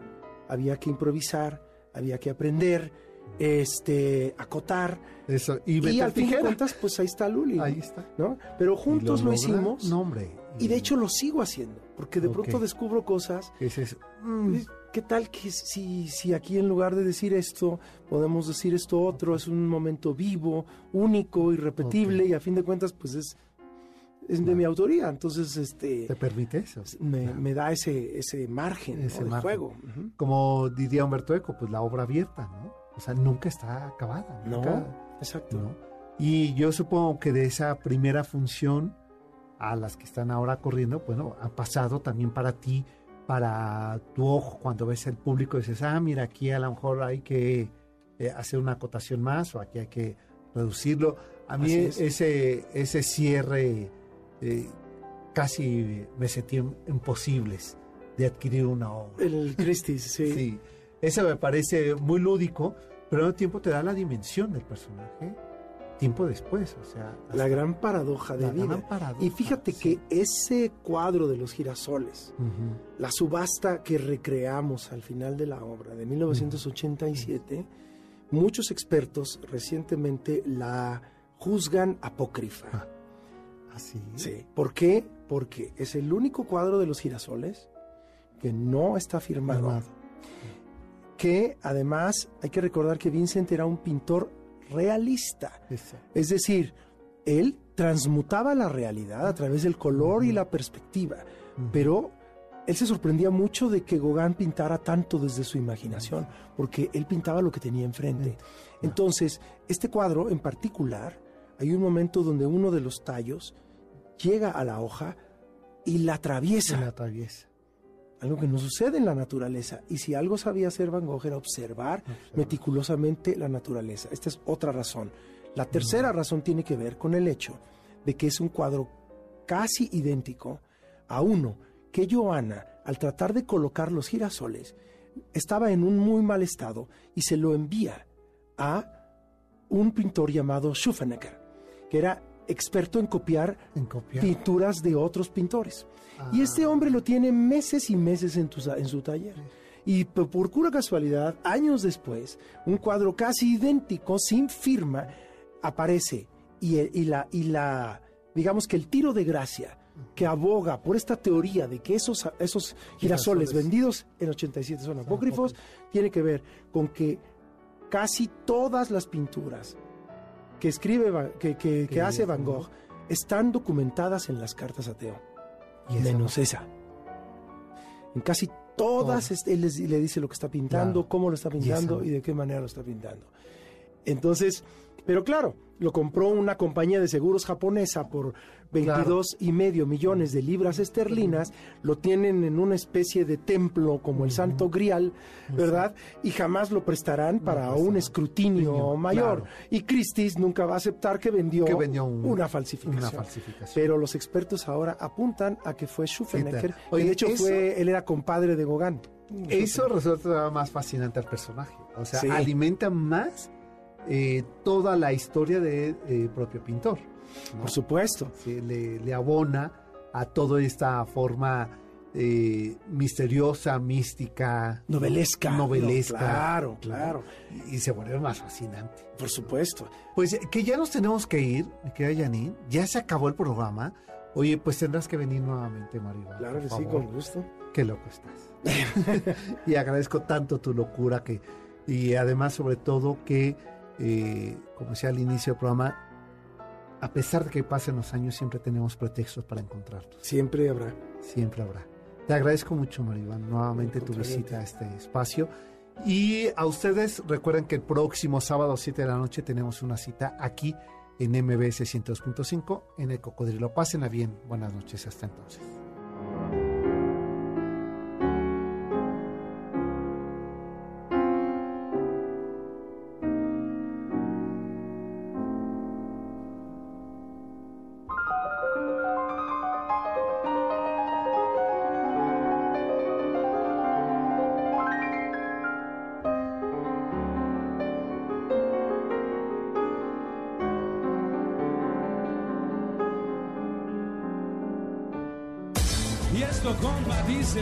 Speaker 5: había que improvisar, había que aprender, este, acotar.
Speaker 4: Eso. Y,
Speaker 5: Y, al fin de cuentas, pues ahí está Luli.
Speaker 4: Ahí está.
Speaker 5: ¿no? Pero juntos lo,
Speaker 4: logra-
Speaker 5: hicimos.
Speaker 4: No, hombre.
Speaker 5: Y de hecho lo sigo haciendo, porque de
Speaker 4: Ok.
Speaker 5: pronto descubro cosas.
Speaker 4: Es. mm,
Speaker 5: ¿Qué tal que si, si aquí en lugar de decir esto, podemos decir esto otro? Es un momento vivo, único, irrepetible,
Speaker 4: Ok.
Speaker 5: y a fin de cuentas, pues es, es de mi autoría. Entonces, este
Speaker 4: ¿Te permite eso?
Speaker 5: me, me da ese, ese margen ¿no?
Speaker 4: Ese
Speaker 5: de
Speaker 4: margen.
Speaker 5: juego. Ujú.
Speaker 4: Como diría Humberto Eco, pues la obra abierta, ¿no? O sea, nunca está acabada.
Speaker 5: No,
Speaker 4: nunca-
Speaker 5: exacto.
Speaker 4: ¿no? Y yo supongo que de esa primera función a las que están ahora corriendo, bueno, ha pasado también para ti, para tu ojo, cuando ves el público, dices, ah, mira, aquí a lo mejor hay que eh, hacer una acotación más o aquí hay que reducirlo. A mí
Speaker 5: es.
Speaker 4: ese, ese cierre eh, casi me sentí imposibles de adquirir una obra.
Speaker 5: El Christie's, sí.
Speaker 4: Sí, eso me parece muy lúdico, pero al mismo tiempo te da la dimensión del personaje tiempo después, o sea,
Speaker 5: La gran paradoja de
Speaker 4: La
Speaker 5: vida.
Speaker 4: gran paradoja,
Speaker 5: y fíjate
Speaker 4: sí.
Speaker 5: que ese cuadro de los girasoles, la subasta que recreamos al final de la obra de 1987, muchos expertos recientemente la juzgan apócrifa.
Speaker 4: Así.
Speaker 5: Sí. ¿Por qué? Porque es el único cuadro de los girasoles que no está firmado.
Speaker 4: Firmado.
Speaker 5: Que además hay que recordar que Vincent era un pintor realista. Es decir, él transmutaba la realidad a través del color y la perspectiva, pero él se sorprendía mucho de que Gauguin pintara tanto desde su imaginación, porque él pintaba lo que tenía enfrente. Entonces, este cuadro en particular, hay un momento donde uno de los tallos llega a la hoja y la atraviesa,
Speaker 4: Se la atraviesa.
Speaker 5: Algo que no sucede en la naturaleza. Y si algo sabía hacer Van Gogh era observar meticulosamente la naturaleza. Esta es otra razón. La tercera razón tiene que ver con el hecho de que es un cuadro casi idéntico a uno que Johanna, al tratar de colocar los girasoles, estaba en un muy mal estado y se lo envía a un pintor llamado Schuffenecker, que era experto en copiar
Speaker 4: En copiar.
Speaker 5: pinturas de otros pintores. Y este hombre lo tiene meses y meses en, tu- en su taller. Y por pura casualidad, años después, un cuadro casi idéntico, sin firma, aparece. Y, y la, y la, digamos que el tiro de gracia que aboga por esta teoría de que esos, esos girasoles,
Speaker 4: Girasoles.
Speaker 5: vendidos en 87 son apócrifos, tiene que ver con que casi todas las pinturas que escribe, que, que- hace Van Gogh están documentadas en las cartas a Teo,
Speaker 4: Y esa
Speaker 5: menos esa. En casi todas
Speaker 4: Todo.
Speaker 5: est- él les- le dice lo que está pintando,
Speaker 4: Claro.
Speaker 5: cómo lo está pintando y de qué manera lo está pintando. Entonces, pero claro, lo compró una compañía de seguros japonesa por 22 y medio millones de libras esterlinas, lo tienen en una especie de templo como el Santo Grial, ¿verdad? Y jamás lo prestarán para un escrutinio mayor.
Speaker 4: claro.
Speaker 5: Y Christie's nunca va a aceptar que vendió,
Speaker 4: Que vendió un-
Speaker 5: una falsificación.
Speaker 4: una falsificación.
Speaker 5: Pero los expertos ahora apuntan a que fue Schuffenecker, que
Speaker 4: Oye,
Speaker 5: de hecho
Speaker 4: eso-
Speaker 5: fue, él era compadre de Gauguin.
Speaker 4: Eso resulta más fascinante al personaje. O sea,
Speaker 5: Sí.
Speaker 4: alimenta más eh, toda la historia del propio pintor. ¿No?
Speaker 5: Por supuesto.
Speaker 4: Sí, le, le abona a toda esta forma eh, misteriosa, mística,
Speaker 5: Novelesca.
Speaker 4: novelesca.
Speaker 5: No, claro, claro.
Speaker 4: Y, y se vuelve más fascinante.
Speaker 5: Por supuesto.
Speaker 4: Pues que ya nos tenemos que ir, mi querida Janine. Ya se acabó el programa. Oye, pues tendrás que venir nuevamente, Maribel.
Speaker 5: Claro que sí, con gusto.
Speaker 4: Qué loco estás. y agradezco tanto tu locura que y además sobre todo que eh, como decía al inicio del programa a pesar de que pasen los años siempre tenemos pretextos para encontrarnos.
Speaker 5: Siempre habrá.
Speaker 4: siempre habrá. Te agradezco mucho Maribán nuevamente tu visita a este espacio. Y a ustedes recuerden que el próximo sábado 7 de la noche tenemos una cita aquí en MBS 102.5 en el Cocodrilo. Pásenla bien. Buenas noches. Hasta entonces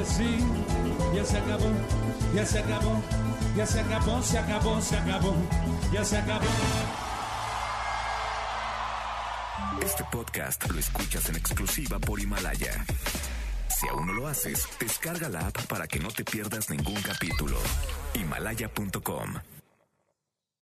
Speaker 2: compa, dice sí. Ya se acabó, ya se acabó, ya se acabó, se acabó, se acabó, ya se acabó.
Speaker 7: Este podcast lo escuchas en exclusiva por Himalaya. Si aún no lo haces, descarga la app para que no te pierdas ningún capítulo. Himalaya.com